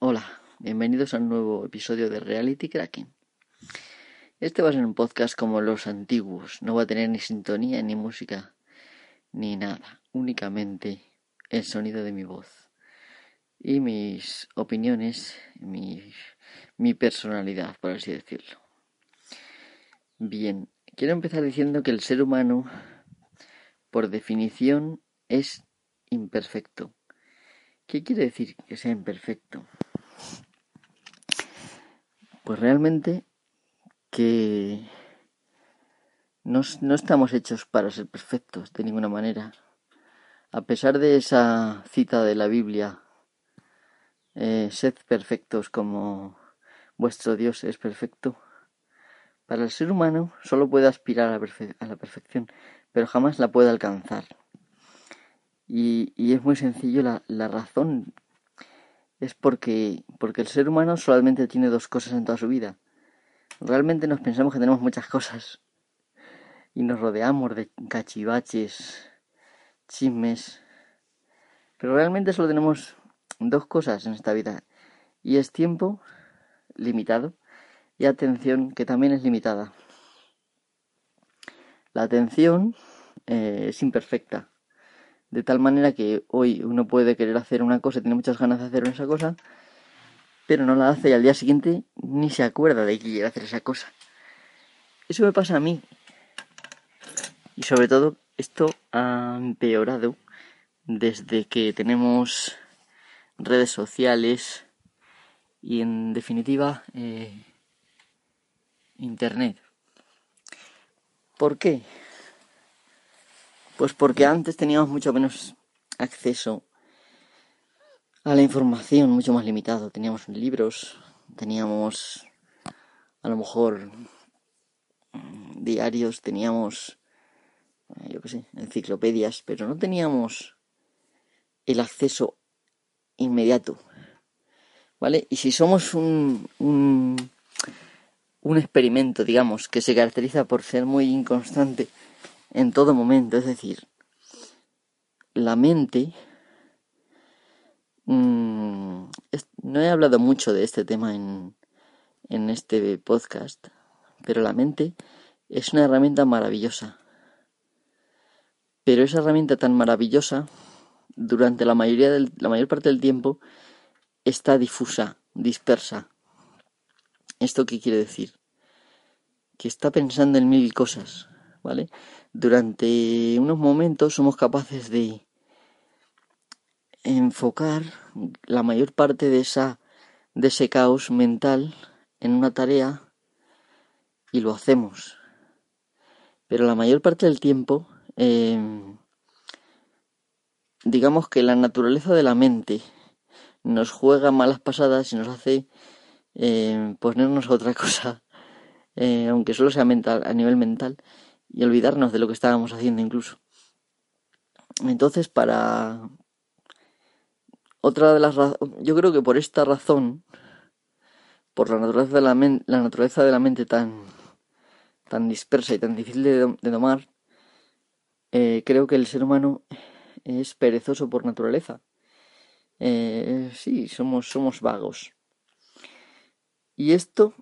Hola, bienvenidos a un nuevo episodio de Reality Cracking. Este va a ser un podcast como los antiguos, no va a tener ni sintonía ni música ni nada, únicamente el sonido de mi voz y mis opiniones, mi, mi personalidad, por así decirlo. Bien, quiero empezar diciendo que el ser humano, por definición, es imperfecto. ¿Qué quiere decir que sea imperfecto? Pues realmente que no, estamos hechos para ser perfectos de ninguna manera. A pesar de esa cita de la Biblia, eh, sed perfectos como vuestro Dios es perfecto, para el ser humano solo puede aspirar a, la perfección, pero jamás la puede alcanzar. Y, es muy sencillo la, la, razón. Es porque, porque el ser humano solamente tiene dos cosas en toda su vida. Realmente nos pensamos que tenemos muchas cosas. Y nos rodeamos de cachivaches, chismes. Pero realmente solo tenemos dos cosas en esta vida. Y es tiempo limitado y atención que también es limitada. La atención eh, es imperfecta de tal manera que hoy uno puede querer hacer una cosa, tiene muchas ganas de hacer esa cosa, pero no la hace y al día siguiente ni se acuerda de que quiere hacer esa cosa. Eso me pasa a mí. Y sobre todo esto ha empeorado desde que tenemos redes sociales y en definitiva eh, internet. ¿Por qué? Pues porque antes teníamos mucho menos acceso a la información, mucho más limitado. Teníamos libros, teníamos a lo mejor mm, diarios, teníamos, eh, yo qué sé, enciclopedias, pero no teníamos el acceso inmediato. ¿Vale? Y si somos un, un, un experimento, digamos, que se caracteriza por ser muy inconstante, en todo momento. Es decir, la mente... Mm, no he hablado mucho de este tema en, en este podcast, pero la mente es una herramienta maravillosa. Pero esa herramienta tan maravillosa, durante la mayoría del, la mayor parte del tiempo, está difusa, dispersa. ¿Esto qué quiere decir? Que está pensando en mil cosas, ¿vale? Durante unos momentos somos capaces de enfocar la mayor parte de esa de ese caos mental en una tarea y lo hacemos. Pero la mayor parte del tiempo em, digamos que la naturaleza de la mente nos juega malas pasadas y nos hace em, ponernos a otra cosa eh, aunque solo sea mental a nivel mental y olvidarnos de lo que estábamos haciendo incluso. Entonces, para otra de las yo creo que por esta razón, por la naturaleza de la, la naturaleza de la mente tan tan dispersa y tan difícil de, domar, eh, creo que el ser humano es perezoso por naturaleza. Eh, sí, somos, somos vagos. Y esto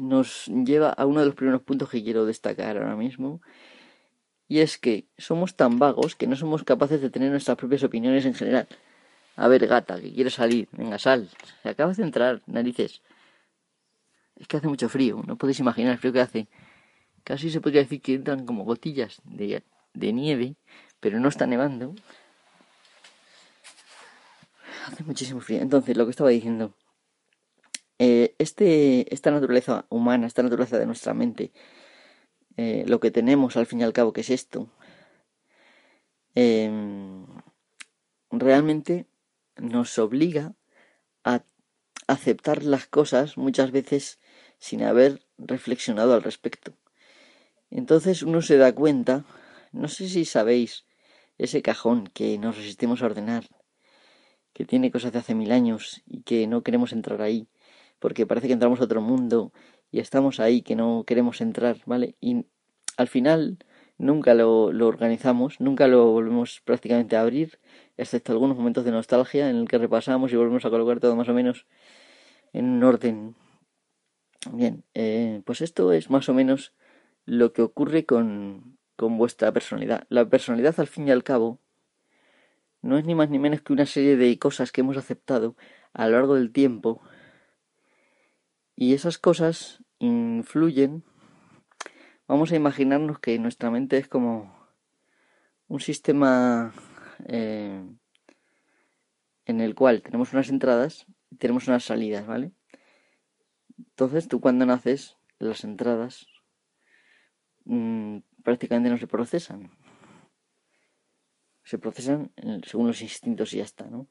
nos lleva a uno de los primeros puntos que quiero destacar ahora mismo. Y es que somos tan vagos que no somos capaces de tener nuestras propias opiniones en general. A ver, gata, que quiere salir, venga, sal. Se acabas de entrar, narices. Es que hace mucho frío, no podéis imaginar el frío que hace. Casi se podría decir que entran como gotillas de nieve, pero no está nevando. Hace muchísimo frío. Entonces, lo que estaba diciendo eh, este, esta naturaleza humana, esta naturaleza de nuestra mente, eh, lo que tenemos al fin y al cabo, que es esto, em, realmente nos obliga a aceptar las cosas muchas veces sin haber reflexionado al respecto. Entonces uno se da cuenta, no sé si sabéis, ese cajón que nos resistimos a ordenar, que tiene cosas de hace mil años y que no queremos entrar ahí, porque parece que entramos a otro mundo y estamos ahí que no queremos entrar, ¿vale? Y al final nunca lo, organizamos, nunca lo volvemos prácticamente a abrir, excepto algunos momentos de nostalgia en el que repasamos y volvemos a colocar todo más o menos en un orden. Bien, eh, pues esto es más o menos lo que ocurre con, con vuestra personalidad. La personalidad, al fin y al cabo, no es ni más ni menos que una serie de cosas que hemos aceptado a lo largo del tiempo. Y esas cosas influyen. Vamos a imaginarnos que nuestra mente es como un sistema eh, en el cual tenemos unas entradas y tenemos unas salidas, ¿vale? Entonces tú cuando naces, las entradas mmm, prácticamente no se procesan. Se procesan según los instintos y ya está, ¿no?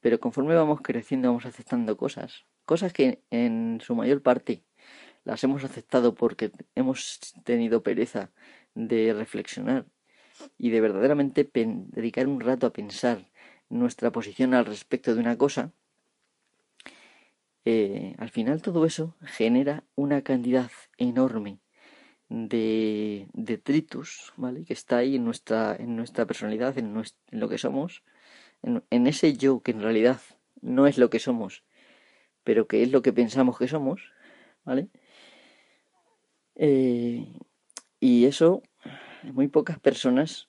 Pero conforme vamos creciendo vamos aceptando cosas. Cosas que en su mayor parte las hemos aceptado porque hemos tenido pereza de reflexionar y de verdaderamente dedicar un rato a pensar nuestra posición al respecto de una cosa, eh, al final todo eso genera una cantidad enorme de detritus, ¿vale? Que está ahí en nuestra, en nuestra personalidad, en, lo que somos, en, ese yo que en realidad no es lo que somos, pero que es lo que pensamos que somos, ¿vale? Eh, y eso, muy pocas personas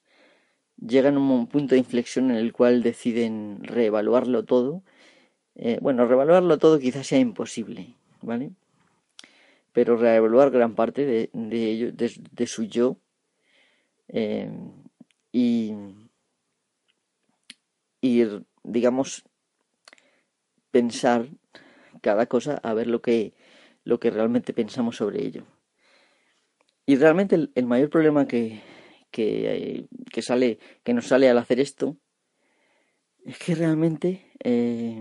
llegan a un punto de inflexión en el cual deciden reevaluarlo todo. Eh, bueno, reevaluarlo todo quizás sea imposible, ¿vale? pero reevaluar gran parte de, ello, de, su yo eh, y, y, digamos, pensar cada cosa a ver lo que, lo que realmente pensamos sobre ello. Y realmente el, mayor problema que, que, que, sale, que nos sale al hacer esto es que realmente eh,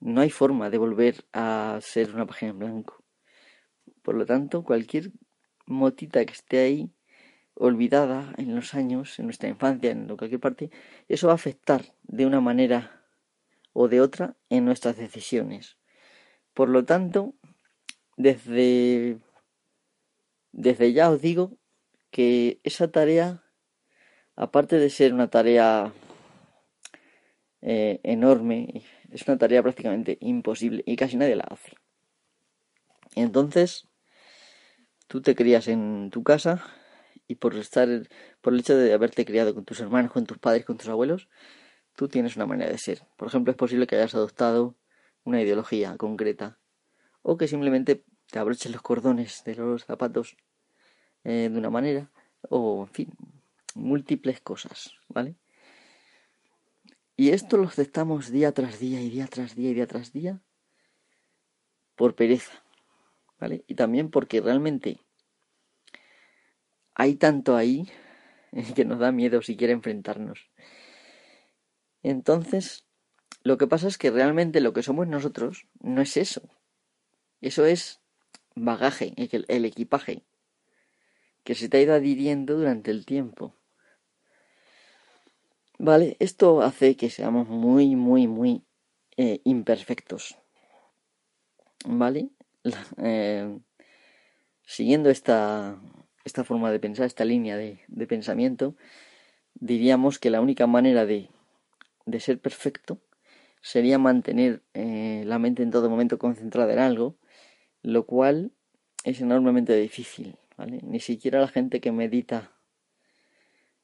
no hay forma de volver a ser una página en blanco. Por lo tanto, cualquier motita que esté ahí, olvidada en los años, en nuestra infancia, en cualquier parte, eso va a afectar de una manera o de otra en nuestras decisiones. Por lo tanto, desde, desde ya os digo que esa tarea, aparte de ser una tarea eh, enorme, es una tarea prácticamente imposible y casi nadie la hace. Entonces, tú te crías en tu casa y por estar, por el hecho de haberte criado con tus hermanos, con tus padres, con tus abuelos, tú tienes una manera de ser. Por ejemplo, es posible que hayas adoptado una ideología concreta o que simplemente te abroches los cordones de los zapatos eh, de una manera o, en fin, múltiples cosas, ¿vale? Y esto lo aceptamos día tras día y día tras día y día tras día por pereza, ¿vale? Y también porque realmente hay tanto ahí que nos da miedo siquiera enfrentarnos. Entonces, lo que pasa es que realmente lo que somos nosotros no es eso. Eso es bagaje, el equipaje que se te ha ido adhiriendo durante el tiempo. Vale, esto hace que seamos muy, muy, muy eh, imperfectos. Vale, eh, siguiendo esta, esta forma de pensar, esta línea de, de pensamiento, diríamos que la única manera de, de ser perfecto sería mantener eh, la mente en todo momento concentrada en algo, lo cual es enormemente difícil. ¿vale? Ni siquiera la gente que medita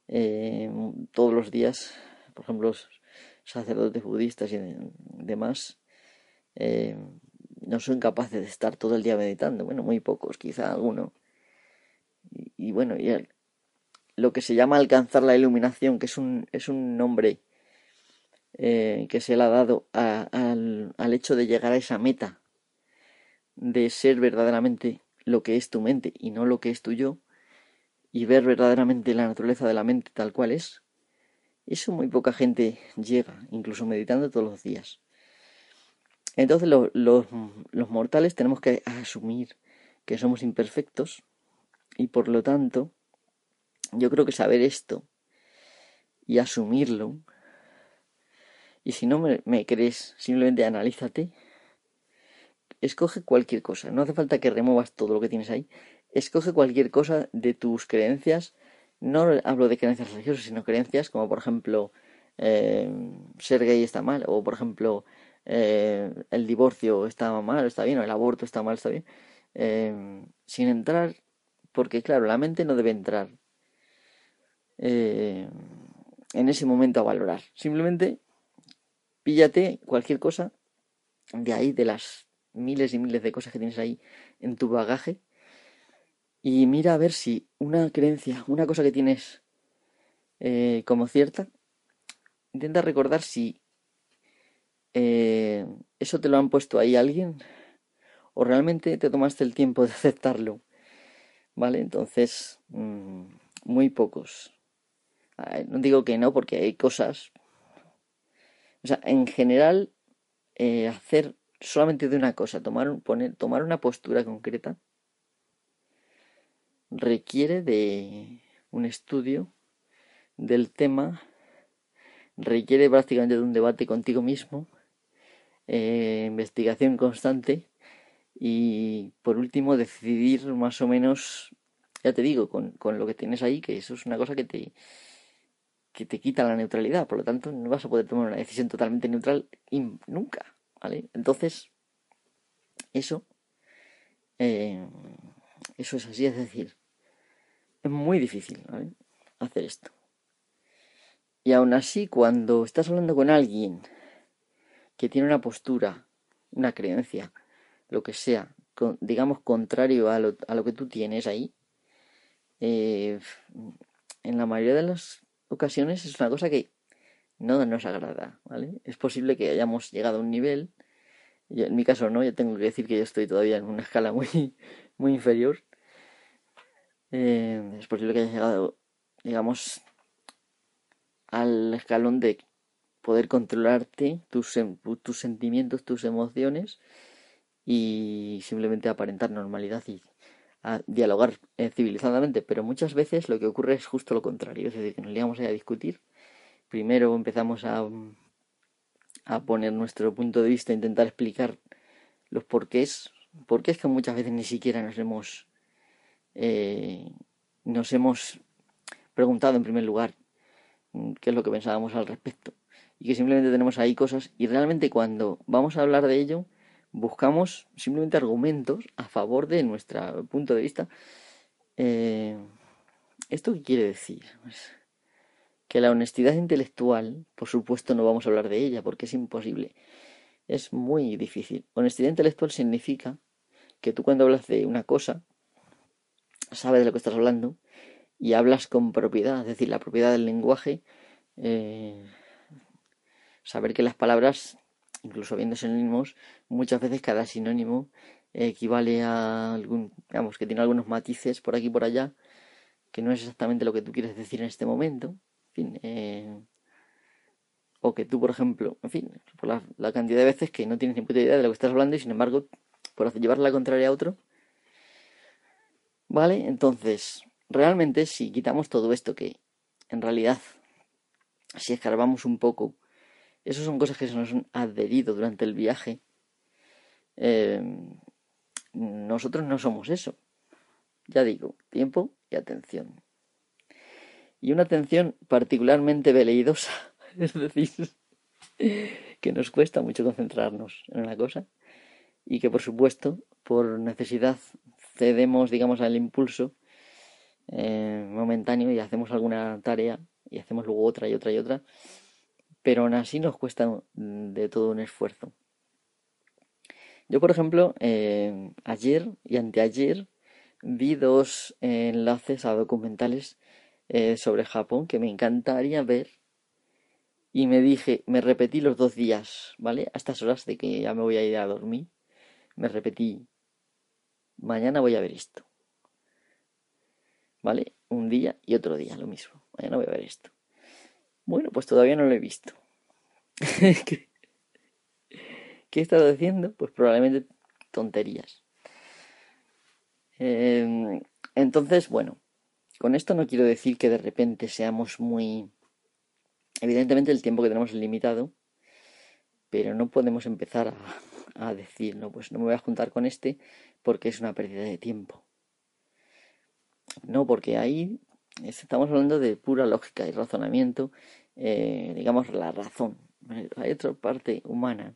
eh, todos los días, por ejemplo, los sacerdotes budistas y demás, eh, no son capaces de estar todo el día meditando. Bueno, muy pocos, quizá alguno. Y, bueno, y lo que se llama alcanzar la iluminación, que es un, es un nombre eh, que se le ha dado al, al hecho de llegar a esa meta, de ser verdaderamente lo que es tu mente y no lo que es tu yo, y ver verdaderamente la naturaleza de la mente tal cual es, eso muy poca gente llega, incluso meditando todos los días. Entonces los, los mortales tenemos que asumir que somos imperfectos y por lo tanto yo creo que saber esto y asumirlo y si no me, crees, simplemente analízate, escoge cualquier cosa, no hace falta que remuevas todo lo que tienes ahí, escoge cualquier cosa de tus creencias. No hablo de creencias religiosas, sino creencias como por ejemplo eh, ser gay está mal, o por ejemplo eh, el divorcio está mal, está bien, o el aborto está mal, está bien, eh, sin entrar, porque claro, la mente no debe entrar en ese momento a valorar. Simplemente píllate cualquier cosa de ahí, de las miles y miles de cosas que tienes ahí en tu bagaje, y mira a ver si una creencia, una cosa que tienes como cierta, intenta recordar si eh, eso te lo han puesto ahí alguien o realmente te tomaste el tiempo de aceptarlo. ¿Vale? Entonces, mm, muy pocos. No digo que no, porque hay cosas. Sea, en general, eh, hacer solamente de una cosa, tomar, poner, tomar una postura concreta, requiere de un estudio del tema requiere prácticamente de un debate contigo mismo, eh, investigación constante y por último decidir más o menos, ya te digo, con, con, lo que tienes ahí, que eso es una cosa que te, que te quita la neutralidad, por lo tanto no vas a poder tomar una decisión totalmente neutral nunca, ¿vale? Entonces, eso, eh, eso es así, es decir, es muy difícil, ¿vale? Hacer esto. Y aún así, cuando estás hablando con alguien que tiene una postura, una creencia, lo que sea, digamos contrario a lo, a lo, que tú tienes ahí, eh, en la mayoría de las ocasiones es una cosa que no nos agrada, ¿vale? Es posible que hayamos llegado a un nivel, en mi caso no, yo tengo que decir que yo estoy todavía en una escala muy, muy inferior. Eh, es posible que haya llegado, digamos, al escalón de poder controlarte tus, tus sentimientos, tus emociones y simplemente aparentar normalidad y dialogar eh, civilizadamente. Pero muchas veces lo que ocurre es justo lo contrario, es decir, que nos liamos a discutir. Primero empezamos a, a poner nuestro punto de vista, a intentar explicar los porqués, porque es que muchas veces ni siquiera nos hemos eh, nos hemos preguntado en primer lugar Mm, qué es lo que pensábamos al respecto. Y que simplemente tenemos ahí cosas y realmente cuando vamos a hablar de ello buscamos simplemente argumentos a favor de nuestro punto de vista. Eh, ¿Esto qué quiere decir? Pues que la honestidad intelectual, por supuesto, no vamos a hablar de ella porque es imposible. Es muy difícil. Honestidad intelectual significa que tú cuando hablas de una cosa, sabes de lo que estás hablando y hablas con propiedad, es decir, la propiedad del lenguaje, eh, saber que las palabras, incluso viendo sinónimos, muchas veces cada sinónimo equivale a algún, digamos, que tiene algunos matices por aquí y por allá, que no es exactamente lo que tú quieres decir en este momento, en fin, eh, o que tú, por ejemplo, en fin, por la, la, cantidad de veces que no tienes ni puta idea de lo que estás hablando y sin embargo, por llevar la contraria a otro, ¿vale? Entonces, realmente si quitamos todo esto que en realidad si escarbamos un poco esas son cosas que se nos han adherido durante el viaje. Eh, nosotros no somos eso. Ya digo tiempo y atención. Y una atención particularmente veleidosa es decir que nos cuesta mucho concentrarnos en una cosa y que por supuesto por necesidad cedemos digamos al impulso eh, momentáneo y hacemos alguna tarea y hacemos luego otra y otra y otra, pero aún así nos cuesta de todo un esfuerzo. Yo, por ejemplo, eh, ayer y anteayer vi dos enlaces a documentales eh, sobre Japón que me encantaría ver y me dije, me repetí los dos días, ¿vale? A estas horas de que ya me voy a ir a dormir, me repetí, mañana voy a ver esto. ¿vale? Un día y otro día, lo mismo. Mañana voy a ver esto. Bueno, pues todavía no lo he visto. ¿Qué, he estado haciendo? Pues probablemente tonterías. Em, entonces, bueno, con esto no quiero decir que de repente seamos muy... Evidentemente el tiempo que tenemos es limitado, pero no podemos empezar a, a decir, no, pues no me voy a juntar con este porque es una pérdida de tiempo. No, porque ahí estamos hablando de pura lógica y razonamiento, eh, digamos la razón. Hay otra parte humana,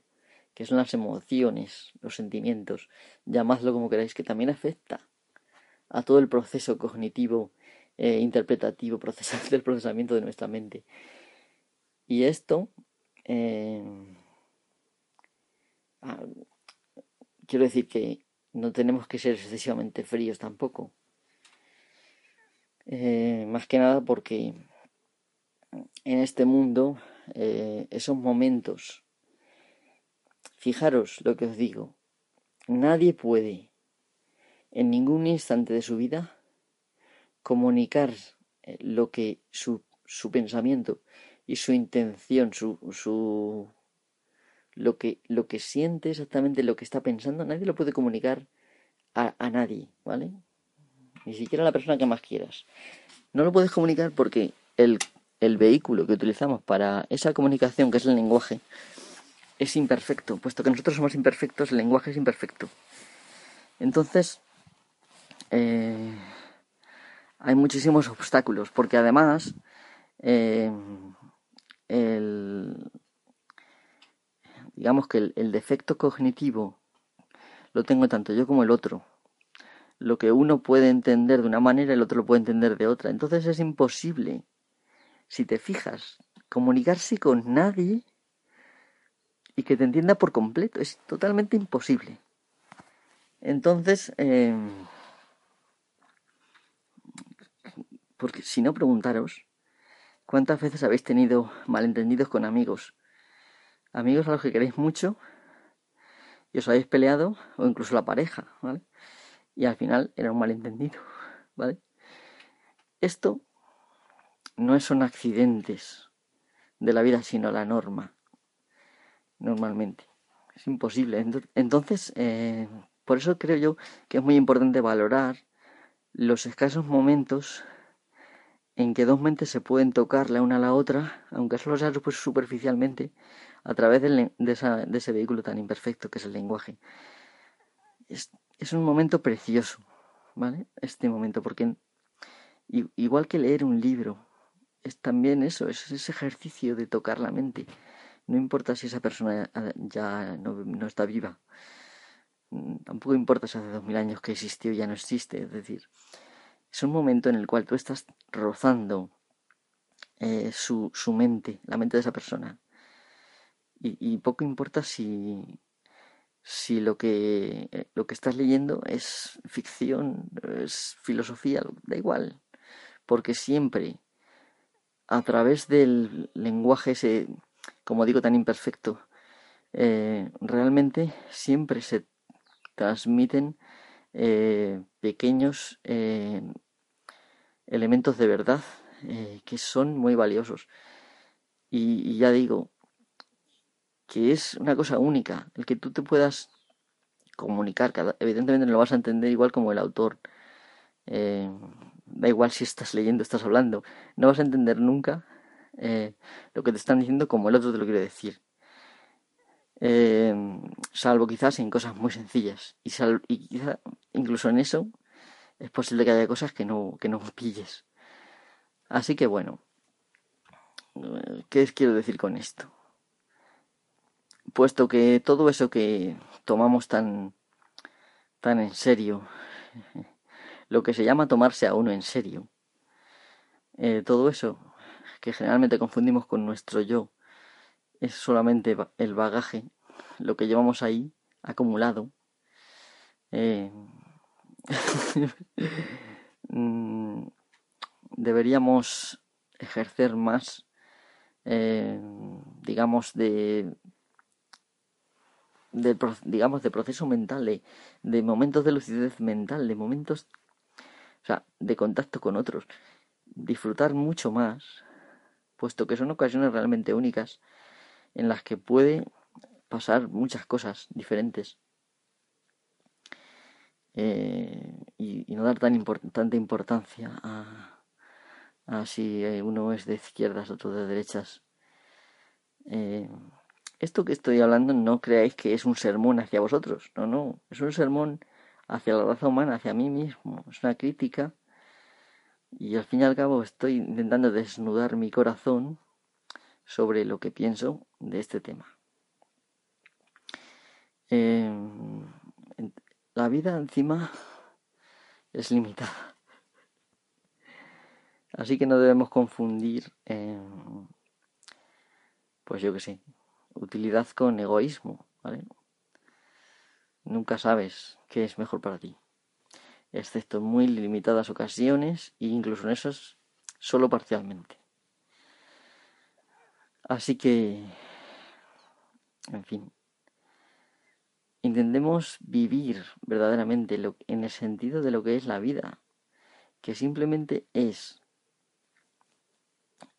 que son las emociones, los sentimientos, llamadlo como queráis, que también afecta a todo el proceso cognitivo, eh, interpretativo, procesal del procesamiento de nuestra mente. Y esto, eh, ah, quiero decir que no tenemos que ser excesivamente fríos tampoco. Eh, más que nada porque en este mundo eh, esos momentos, fijaros lo que os digo, nadie puede en ningún instante de su vida comunicar eh, lo que su, su pensamiento y su intención, su, su lo que, lo que siente exactamente, lo que está pensando, nadie lo puede comunicar a, a nadie, ¿vale? Ni siquiera la persona que más quieras. No lo puedes comunicar porque el, el vehículo que utilizamos para esa comunicación, que es el lenguaje, es imperfecto. Puesto que nosotros somos imperfectos, el lenguaje es imperfecto. Entonces, eh, hay muchísimos obstáculos, porque además eh, el, digamos que el, defecto cognitivo lo tengo tanto yo como el otro. Lo que uno puede entender de una manera, el otro lo puede entender de otra. Entonces es imposible, si te fijas, comunicarse con nadie y que te entienda por completo. Es totalmente imposible. Entonces, em, porque si no preguntaros, ¿cuántas veces habéis tenido malentendidos con amigos? amigos a los que queréis mucho y os habéis peleado, o incluso la pareja, ¿vale? Y al final era un malentendido, ¿vale? Esto no son accidentes de la vida, sino la norma, normalmente. Es imposible. Entonces, eh, por eso creo yo que es muy importante valorar los escasos momentos en que dos mentes se pueden tocar la una a la otra, aunque solo sea pues, superficialmente, a través de, ese vehículo tan imperfecto que es el lenguaje. Un momento precioso, ¿vale? Este momento, porque igual que leer un libro, es también eso, es ese ejercicio de tocar la mente. No importa si esa persona ya no, está viva, tampoco importa si hace dos mil años que existió y ya no existe, es decir, es un momento en el cual tú estás rozando eh, su, su mente, la mente de esa persona, y, poco importa si, si lo que, eh, lo que estás leyendo es ficción, es filosofía, da igual, porque siempre a través del lenguaje ese, como digo, tan imperfecto, eh, realmente siempre se transmiten eh, pequeños elementos de verdad que son muy valiosos. y, ya digo, que es una cosa única, el que tú te puedas comunicar, evidentemente no lo vas a entender igual como el autor, eh, da igual si estás leyendo, estás hablando, no vas a entender nunca eh, lo que te están diciendo como el otro te lo quiere decir. Eh, salvo quizás en cosas muy sencillas y, y quizá incluso en eso es posible que haya cosas que no, que no pilles. Así que bueno, ¿qué quiero decir con esto? Puesto que todo eso que tomamos tan, tan en serio, lo que se llama tomarse a uno en serio, eh, todo eso que generalmente confundimos con nuestro yo, es solamente el bagaje, lo que llevamos ahí acumulado. Eh, mm, deberíamos ejercer más, eh, digamos, de de, digamos, de proceso mental, de, momentos de lucidez mental, de momentos, o sea, de contacto con otros. Disfrutar mucho más, puesto que son ocasiones realmente únicas en las que puede pasar muchas cosas diferentes. Eh, y, no dar tan tanta importancia a, a si uno es de izquierdas, otro de derechas. Eh, esto que estoy hablando no creáis que es un sermón hacia vosotros, no, no, es un sermón hacia la raza humana, hacia mí mismo, es una crítica Y al fin y al cabo estoy intentando desnudar mi corazón sobre lo que pienso de este tema. Em, la vida encima es limitada. Así que no debemos confundir, em, pues yo que sé, utilidad con egoísmo, ¿vale? Nunca sabes qué es mejor para ti, excepto en muy limitadas ocasiones e incluso en esas solo parcialmente. Así que, en fin, intentemos vivir verdaderamente en el sentido de lo que es la vida, que simplemente es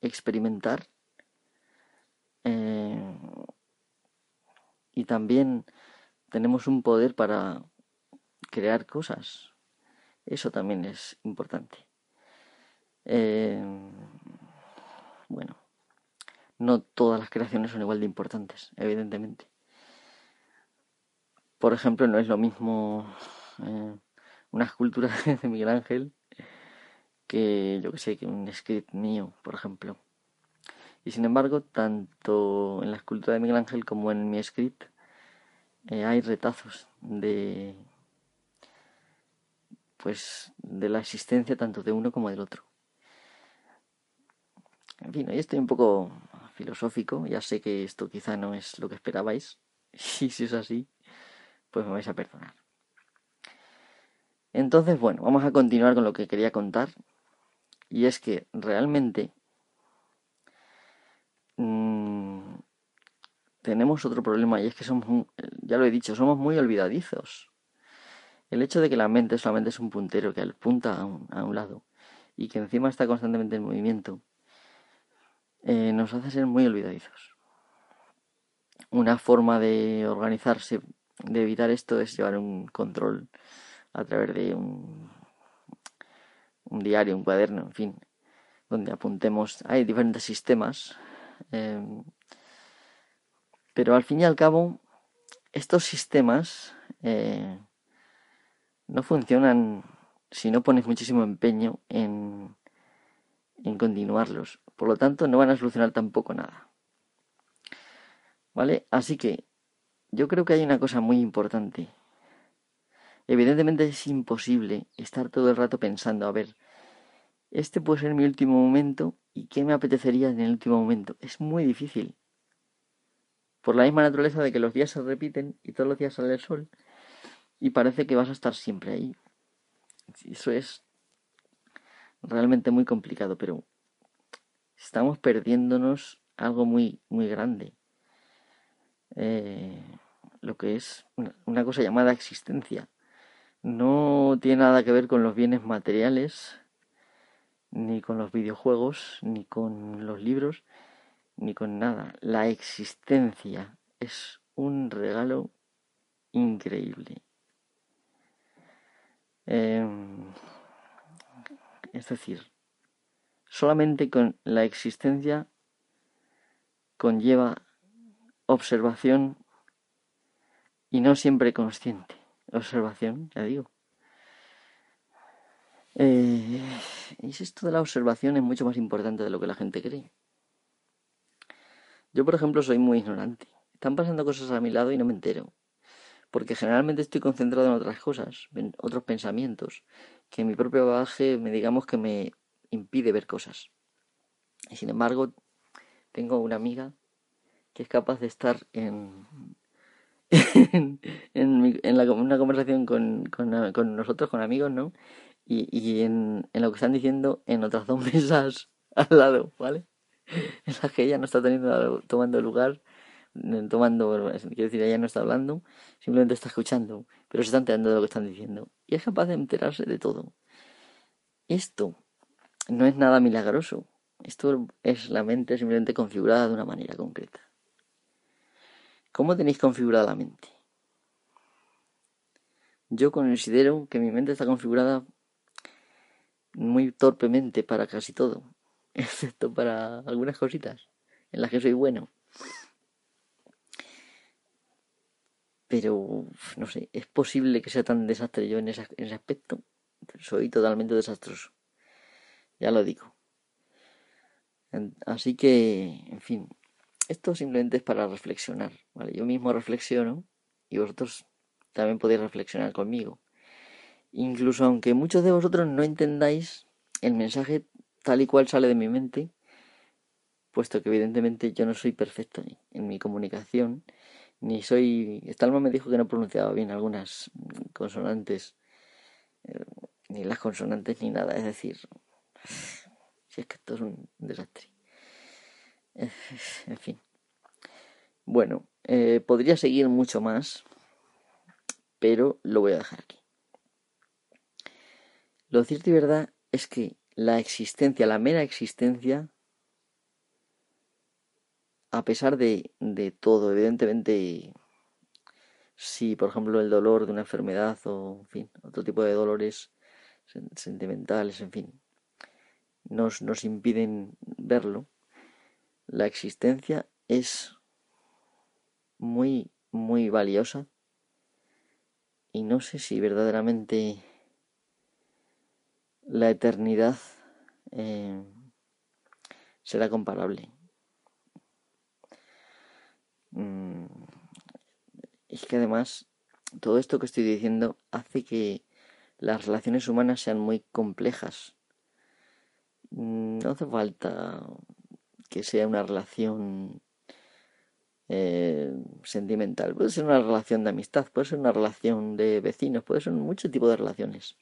experimentar eh, y también tenemos un poder para crear cosas. Eso también es importante. Eh, bueno, no todas las creaciones son igual de importantes, evidentemente. Por ejemplo, no es lo mismo eh, una escultura de Miguel Ángel que yo que sé, que un script mío, por ejemplo. Y sin embargo, tanto en la escultura de Miguel Ángel como en mi script eh, hay retazos de pues de la existencia tanto de uno como del otro. En fin, hoy estoy un poco filosófico, ya sé que esto quizá no es lo que esperabais, y si es así, pues me vais a perdonar. Entonces, bueno, vamos a continuar con lo que quería contar, y es que realmente mmm, tenemos otro problema y es que somos, ya lo he dicho, somos muy olvidadizos. El hecho de que la mente solamente es un puntero que apunta a un, a un lado y que encima está constantemente en movimiento, eh, nos hace ser muy olvidadizos. Una forma de organizarse, de evitar esto, es llevar un control a través de un diario, un cuaderno, en fin, donde apuntemos. Hay diferentes sistemas. Eh, pero al fin y al cabo, estos sistemas eh, no funcionan si no pones muchísimo empeño en, en continuarlos. Por lo tanto, no van a solucionar tampoco nada. ¿Vale? Así que yo creo que hay una cosa muy importante. Evidentemente es imposible estar todo el rato pensando, a ver, este puede ser mi último momento y qué me apetecería en el último momento. Es muy difícil por la misma naturaleza de que los días se repiten y todos los días sale el sol y parece que vas a estar siempre ahí. Eso es realmente muy complicado, pero estamos perdiéndonos algo muy, muy grande. Eh, lo que es una cosa llamada existencia. No tiene nada que ver con los bienes materiales, ni con los videojuegos, ni con los libros, ni con nada. La existencia es un regalo increíble. Em, es decir, solamente con la existencia conlleva observación y no siempre consciente. Observación, ya digo. Eh, y esto de la observación es mucho más importante de lo que la gente cree. Yo, por ejemplo, soy muy ignorante. Están pasando cosas a mi lado y no me entero. Porque generalmente estoy concentrado en otras cosas, en otros pensamientos, que mi propio bagaje me digamos que me impide ver cosas. Y sin embargo, tengo una amiga que es capaz de estar en, en, en, la, una conversación con, con, con, nosotros, con amigos, ¿no? Y, y en, en lo que están diciendo en otras dos mesas al lado, ¿vale? en la que ella no está teniendo, tomando lugar, tomando, quiero decir, ella no está hablando, simplemente está escuchando, pero se está enterando de lo que están diciendo. Y es capaz de enterarse de todo. Esto no es nada milagroso. Esto es la mente simplemente configurada de una manera concreta. ¿Cómo tenéis configurada la mente? Yo considero que mi mente está configurada muy torpemente para casi todo excepto para algunas cositas en las que soy bueno. Pero, no sé, es posible que sea tan desastre yo en ese, aspecto. soy totalmente desastroso. ya lo digo. Así que, en fin, esto simplemente es para reflexionar, ¿vale? Yo mismo reflexiono y vosotros también podéis reflexionar conmigo. Incluso aunque muchos de vosotros no entendáis el mensaje tal y cual sale de mi mente, puesto que evidentemente yo no soy perfecto en mi comunicación, ni soy... Stalma me dijo que no pronunciaba bien algunas consonantes, eh, ni las consonantes ni nada, es decir, si es que esto es un desastre. En fin. Bueno, eh, podría seguir mucho más, pero lo voy a dejar aquí. Lo cierto y verdad es que la existencia, la mera existencia, a pesar de, de todo, evidentemente, si por ejemplo el dolor de una enfermedad o, en fin, otro tipo de dolores sentimentales, en fin, nos, nos impiden verlo, la existencia es muy, muy valiosa y no sé si verdaderamente la eternidad eh, será comparable. Mm, es que además todo esto que estoy diciendo hace que las relaciones humanas sean muy complejas. Mm, no hace falta que sea una relación eh, sentimental, puede ser una relación de amistad, puede ser una relación de vecinos, puede ser mucho tipo de relaciones.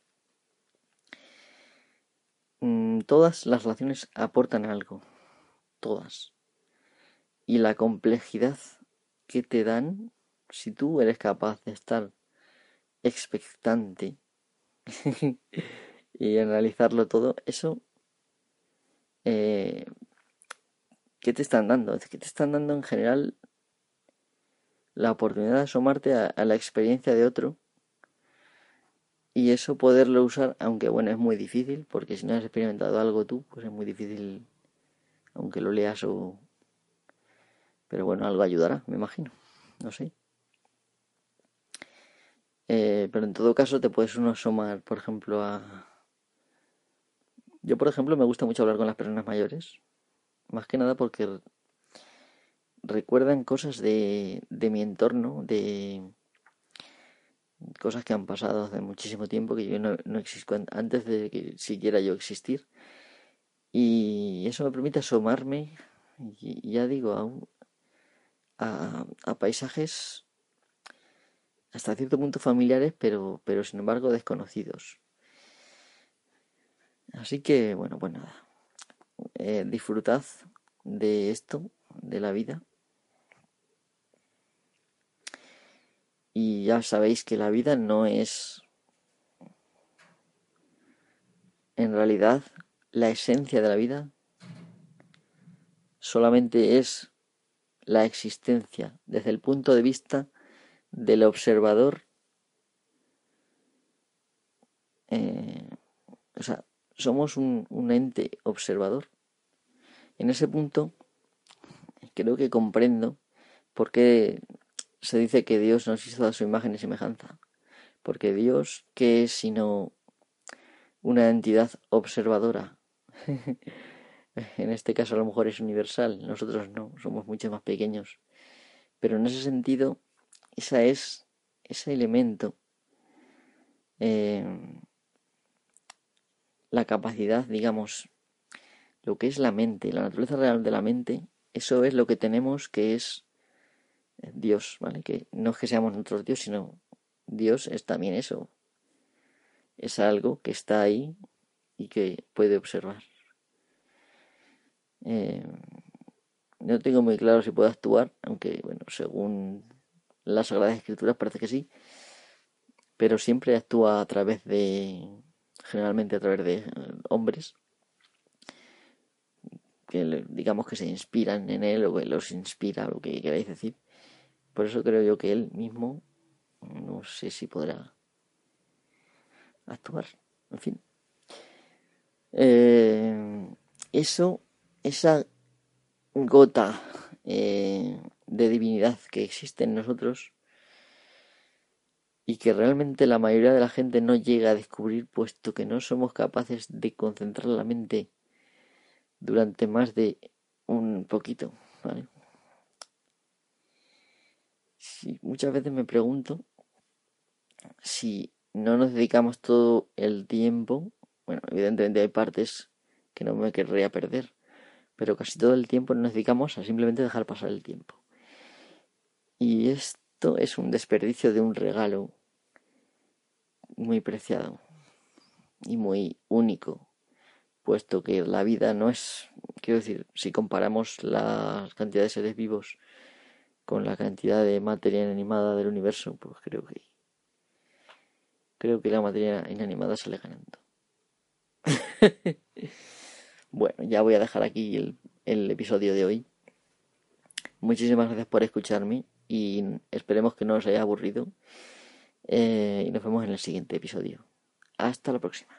Mm, todas las relaciones aportan algo, todas. Y la complejidad que te dan, si tú eres capaz de estar expectante y analizarlo todo, eso eh, ¿qué te están dando? Es que te están dando en general la oportunidad de asomarte a, la experiencia de otro y eso poderlo usar, aunque bueno, es muy difícil, porque si no has experimentado algo tú, pues es muy difícil, aunque lo leas o... Pero bueno, algo ayudará, me imagino, no sé. Eh, pero en todo caso te puedes uno asomar, por ejemplo, a... Yo, por ejemplo, me gusta mucho hablar con las personas mayores, más que nada porque recuerdan cosas de, de mi entorno, de cosas que han pasado hace muchísimo tiempo que yo no, no existo antes de que siquiera yo existir. Y eso me permite asomarme y, ya digo a, a, paisajes hasta cierto punto familiares pero pero sin embargo desconocidos. Así que bueno pues nada. Eh, disfrutad de esto de la vida Y ya sabéis que la vida no es en realidad la esencia de la vida, solamente es la existencia desde el punto de vista del observador. Eh, o sea, somos un, un ente observador. En ese punto creo que comprendo por qué se dice que Dios nos hizo a su imagen y semejanza. Porque Dios, ¿qué es sino una entidad observadora? en este caso a lo mejor es universal, nosotros no, somos mucho más pequeños. Pero en ese sentido, esa es ese elemento, eh, la capacidad, digamos, lo que es la mente, la naturaleza real de la mente, eso es lo que tenemos que es Dios, ¿vale? Que no es que seamos nosotros Dios, sino Dios es también eso. Es algo que está ahí y que puede observar. Eh, no tengo muy claro si puede actuar, aunque, bueno, según las Sagradas Escrituras parece que sí, pero siempre actúa a través de, generalmente a través de eh, hombres, que digamos que se inspiran en él o que los inspira, lo que queráis decir. Por eso creo yo que él mismo no sé si podrá actuar. En fin. Eh, eso, esa gota eh, de divinidad que existe en nosotros y que realmente la mayoría de la gente no llega a descubrir puesto que no somos capaces de concentrar la mente durante más de un poquito, ¿vale? Muchas veces me pregunto si no nos dedicamos todo el tiempo, bueno, evidentemente hay partes que no me querría perder, pero casi todo el tiempo nos dedicamos a simplemente dejar pasar el tiempo. Y esto es un desperdicio de un regalo muy preciado y muy único, puesto que la vida no es, quiero decir, si comparamos la cantidad de seres vivos con la cantidad de materia inanimada del universo, pues creo que creo que la materia inanimada sale ganando. bueno, ya voy a dejar aquí el, el episodio de hoy. Muchísimas gracias por escucharme y esperemos que no os haya aburrido. Eh, y nos vemos en el siguiente episodio. Hasta la próxima.